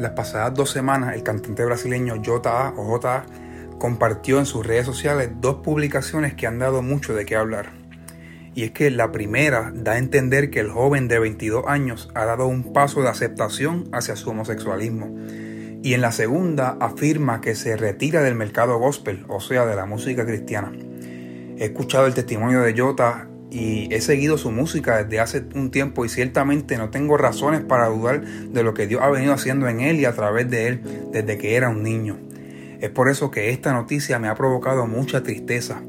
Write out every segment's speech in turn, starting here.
Las pasadas dos semanas, el cantante brasileño J.A. o compartió en sus redes sociales dos publicaciones que han dado mucho de qué hablar. Y es que la primera da a entender que el joven de 22 años ha dado un paso de aceptación hacia su homosexualismo. Y en la segunda afirma que se retira del mercado gospel, o sea, de la música cristiana. He escuchado el testimonio de Jota y he seguido su música desde hace un tiempo y ciertamente no tengo razones para dudar de lo que Dios ha venido haciendo en él y a través de él desde que era un niño. Es por eso que esta noticia me ha provocado mucha tristeza.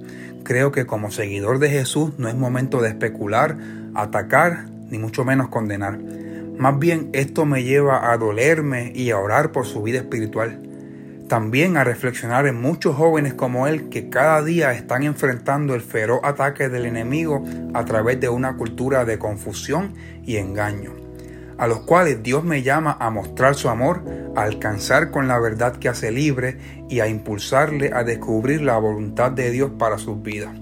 Creo que como seguidor de Jesús no es momento de especular, atacar, ni mucho menos condenar. Más bien esto me lleva a dolerme y a orar por su vida espiritual también a reflexionar en muchos jóvenes como él que cada día están enfrentando el feroz ataque del enemigo a través de una cultura de confusión y engaño, a los cuales Dios me llama a mostrar su amor, a alcanzar con la verdad que hace libre y a impulsarle a descubrir la voluntad de Dios para sus vidas.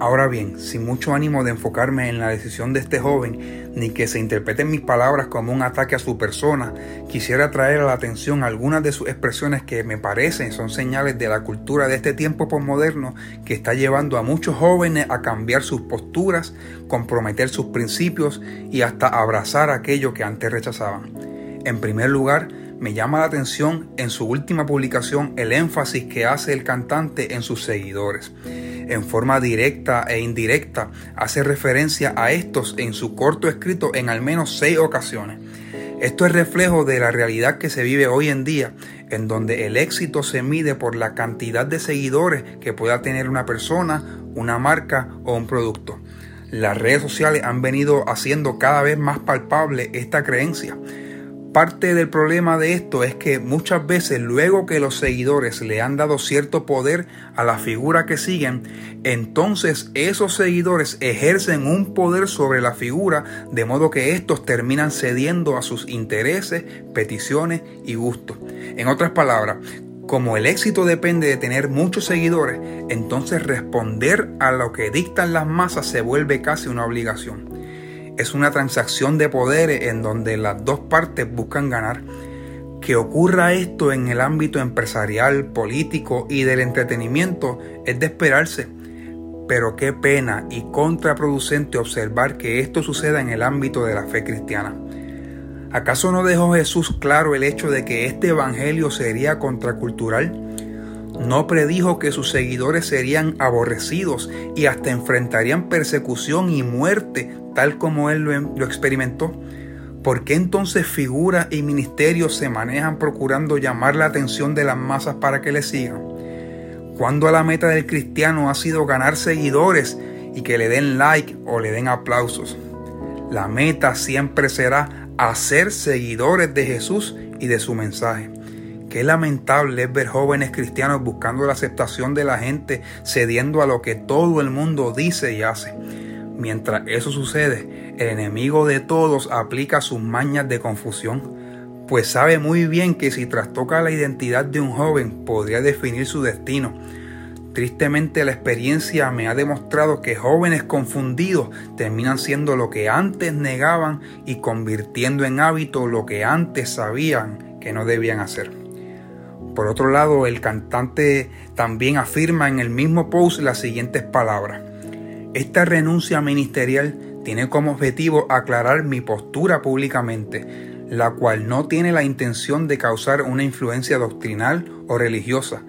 Ahora bien, sin mucho ánimo de enfocarme en la decisión de este joven, ni que se interpreten mis palabras como un ataque a su persona, quisiera traer a la atención algunas de sus expresiones que me parecen son señales de la cultura de este tiempo posmoderno que está llevando a muchos jóvenes a cambiar sus posturas, comprometer sus principios y hasta abrazar aquello que antes rechazaban. En primer lugar, me llama la atención en su última publicación el énfasis que hace el cantante en sus seguidores en forma directa e indirecta, hace referencia a estos en su corto escrito en al menos seis ocasiones. Esto es reflejo de la realidad que se vive hoy en día, en donde el éxito se mide por la cantidad de seguidores que pueda tener una persona, una marca o un producto. Las redes sociales han venido haciendo cada vez más palpable esta creencia Parte del problema de esto es que muchas veces luego que los seguidores le han dado cierto poder a la figura que siguen, entonces esos seguidores ejercen un poder sobre la figura de modo que estos terminan cediendo a sus intereses, peticiones y gustos. En otras palabras, como el éxito depende de tener muchos seguidores, entonces responder a lo que dictan las masas se vuelve casi una obligación es una transacción de poderes en donde las dos partes buscan ganar. Que ocurra esto en el ámbito empresarial, político y del entretenimiento es de esperarse. Pero qué pena y contraproducente observar que esto suceda en el ámbito de la fe cristiana. ¿Acaso no dejó Jesús claro el hecho de que este evangelio sería contracultural? ¿No predijo que sus seguidores serían aborrecidos y hasta enfrentarían persecución y muerte tal como él em, lo, experimentó? ¿Por qué entonces figuras y ministerios se manejan procurando llamar la atención de las masas para que le sigan? Cuando la meta del cristiano ha sido ganar seguidores y que le den like o le den aplausos? La meta siempre será hacer seguidores de Jesús y de su mensaje. Qué lamentable es ver jóvenes cristianos buscando la aceptación de la gente, cediendo a lo que todo el mundo dice y hace. Mientras eso sucede, el enemigo de todos aplica sus mañas de confusión, pues sabe muy bien que si trastoca la identidad de un joven podría definir su destino. Tristemente la experiencia me ha demostrado que jóvenes confundidos terminan siendo lo que antes negaban y convirtiendo en hábito lo que antes sabían que no debían hacer. Por otro lado, el cantante también afirma en el mismo post las siguientes palabras. Esta renuncia ministerial tiene como objetivo aclarar mi postura públicamente, la cual no tiene la intención de causar una influencia doctrinal o religiosa,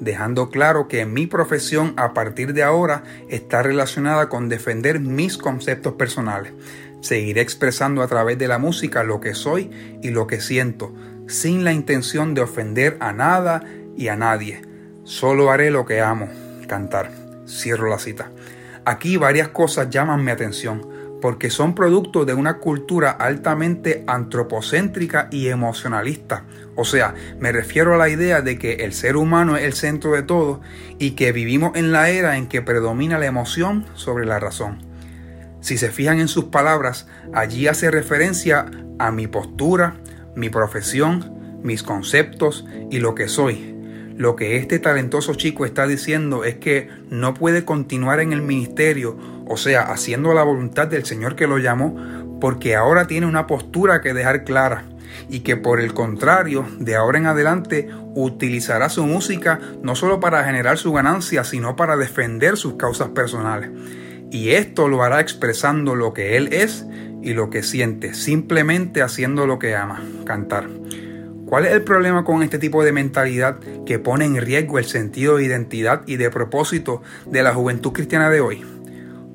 dejando claro que mi profesión a partir de ahora está relacionada con defender mis conceptos personales. Seguiré expresando a través de la música lo que soy y lo que siento, sin la intención de ofender a nada y a nadie. Solo haré lo que amo, cantar. Cierro la cita. Aquí varias cosas llaman mi atención, porque son producto de una cultura altamente antropocéntrica y emocionalista. O sea, me refiero a la idea de que el ser humano es el centro de todo y que vivimos en la era en que predomina la emoción sobre la razón. Si se fijan en sus palabras, allí hace referencia a mi postura, mi profesión, mis conceptos y lo que soy, lo que este talentoso chico está diciendo es que no puede continuar en el ministerio, o sea, haciendo la voluntad del Señor que lo llamó, porque ahora tiene una postura que dejar clara y que por el contrario, de ahora en adelante, utilizará su música no solo para generar su ganancia, sino para defender sus causas personales. Y esto lo hará expresando lo que él es y lo que siente, simplemente haciendo lo que ama, cantar. ¿Cuál es el problema con este tipo de mentalidad que pone en riesgo el sentido de identidad y de propósito de la juventud cristiana de hoy?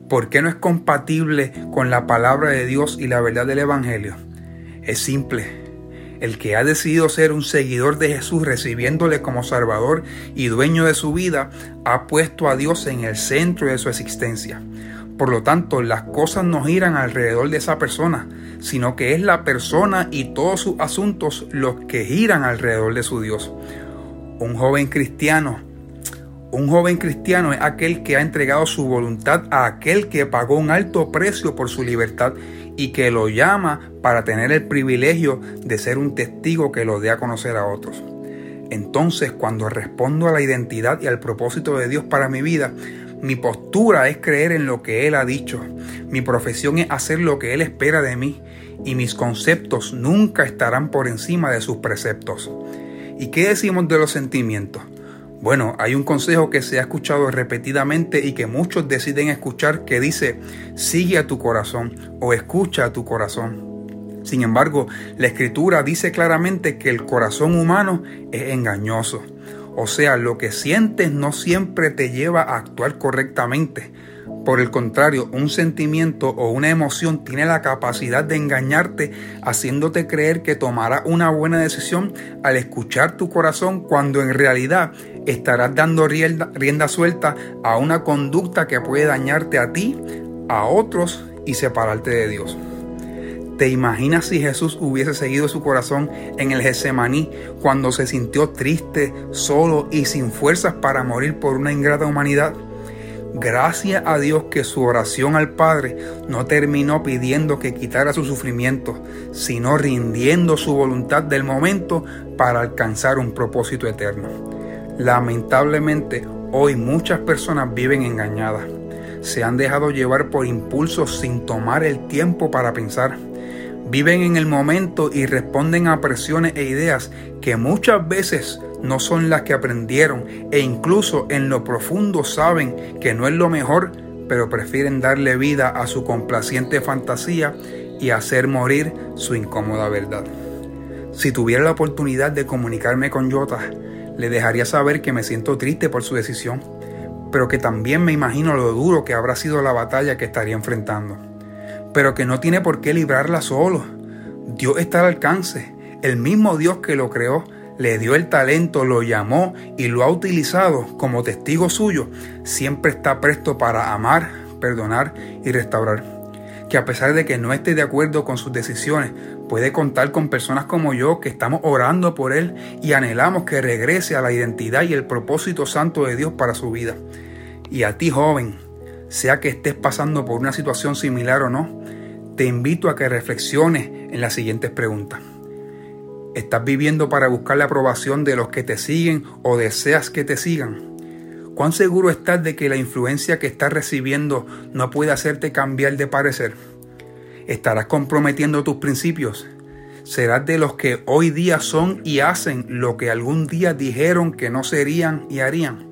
¿Por qué no es compatible con la palabra de Dios y la verdad del Evangelio? Es simple. El que ha decidido ser un seguidor de Jesús, recibiéndole como Salvador y dueño de su vida, ha puesto a Dios en el centro de su existencia. Por lo tanto, las cosas no giran alrededor de esa persona, sino que es la persona y todos sus asuntos los que giran alrededor de su Dios. Un joven cristiano, un joven cristiano es aquel que ha entregado su voluntad a aquel que pagó un alto precio por su libertad y que lo llama para tener el privilegio de ser un testigo que lo dé a conocer a otros. Entonces, cuando respondo a la identidad y al propósito de Dios para mi vida, mi postura es creer en lo que Él ha dicho, mi profesión es hacer lo que Él espera de mí y mis conceptos nunca estarán por encima de sus preceptos. ¿Y qué decimos de los sentimientos? Bueno, hay un consejo que se ha escuchado repetidamente y que muchos deciden escuchar que dice, sigue a tu corazón o escucha a tu corazón. Sin embargo, la escritura dice claramente que el corazón humano es engañoso. O sea, lo que sientes no siempre te lleva a actuar correctamente. Por el contrario, un sentimiento o una emoción tiene la capacidad de engañarte, haciéndote creer que tomarás una buena decisión al escuchar tu corazón cuando en realidad estarás dando rienda, suelta a una conducta que puede dañarte a ti, a otros y separarte de Dios. ¿Te imaginas si Jesús hubiese seguido su corazón en el Getsemaní cuando se sintió triste, solo y sin fuerzas para morir por una ingrata humanidad? Gracias a Dios que su oración al Padre no terminó pidiendo que quitara su sufrimiento, sino rindiendo su voluntad del momento para alcanzar un propósito eterno. Lamentablemente, hoy muchas personas viven engañadas. Se han dejado llevar por impulsos sin tomar el tiempo para pensar. Viven en el momento y responden a presiones e ideas que muchas veces no son las que aprendieron e incluso en lo profundo saben que no es lo mejor, pero prefieren darle vida a su complaciente fantasía y hacer morir su incómoda verdad. Si tuviera la oportunidad de comunicarme con Jota, le dejaría saber que me siento triste por su decisión, pero que también me imagino lo duro que habrá sido la batalla que estaría enfrentando, pero que no tiene por qué librarla solo. Dios está al alcance, el mismo Dios que lo creó le dio el talento, lo llamó y lo ha utilizado como testigo suyo, siempre está presto para amar, perdonar y restaurar. Que a pesar de que no esté de acuerdo con sus decisiones, puede contar con personas como yo que estamos orando por él y anhelamos que regrese a la identidad y el propósito santo de Dios para su vida. Y a ti joven, sea que estés pasando por una situación similar o no, te invito a que reflexiones en las siguientes preguntas. ¿Estás viviendo para buscar la aprobación de los que te siguen o deseas que te sigan? ¿Cuán seguro estás de que la influencia que estás recibiendo no puede hacerte cambiar de parecer? ¿Estarás comprometiendo tus principios? ¿Serás de los que hoy día son y hacen lo que algún día dijeron que no serían y harían?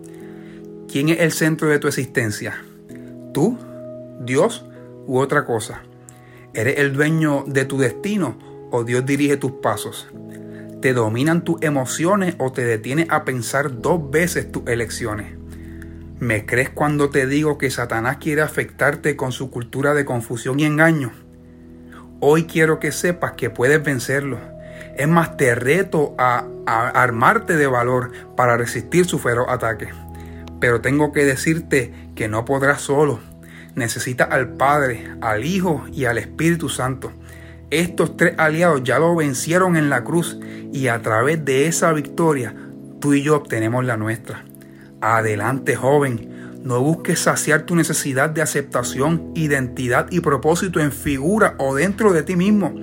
¿Quién es el centro de tu existencia? ¿Tú? ¿Dios? ¿U otra cosa? ¿Eres el dueño de tu destino o Dios dirige tus pasos? te dominan tus emociones o te detienes a pensar dos veces tus elecciones. ¿Me crees cuando te digo que Satanás quiere afectarte con su cultura de confusión y engaño? Hoy quiero que sepas que puedes vencerlo. Es más, te reto a, a armarte de valor para resistir su feroz ataque. Pero tengo que decirte que no podrás solo. Necesitas al Padre, al Hijo y al Espíritu Santo. Estos tres aliados ya lo vencieron en la cruz y a través de esa victoria tú y yo obtenemos la nuestra. Adelante joven, no busques saciar tu necesidad de aceptación, identidad y propósito en figura o dentro de ti mismo.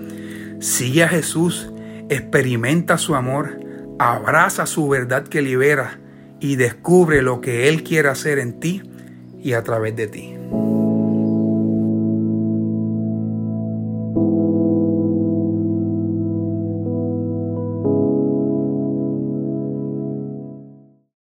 Sigue a Jesús, experimenta su amor, abraza su verdad que libera y descubre lo que Él quiere hacer en ti y a través de ti.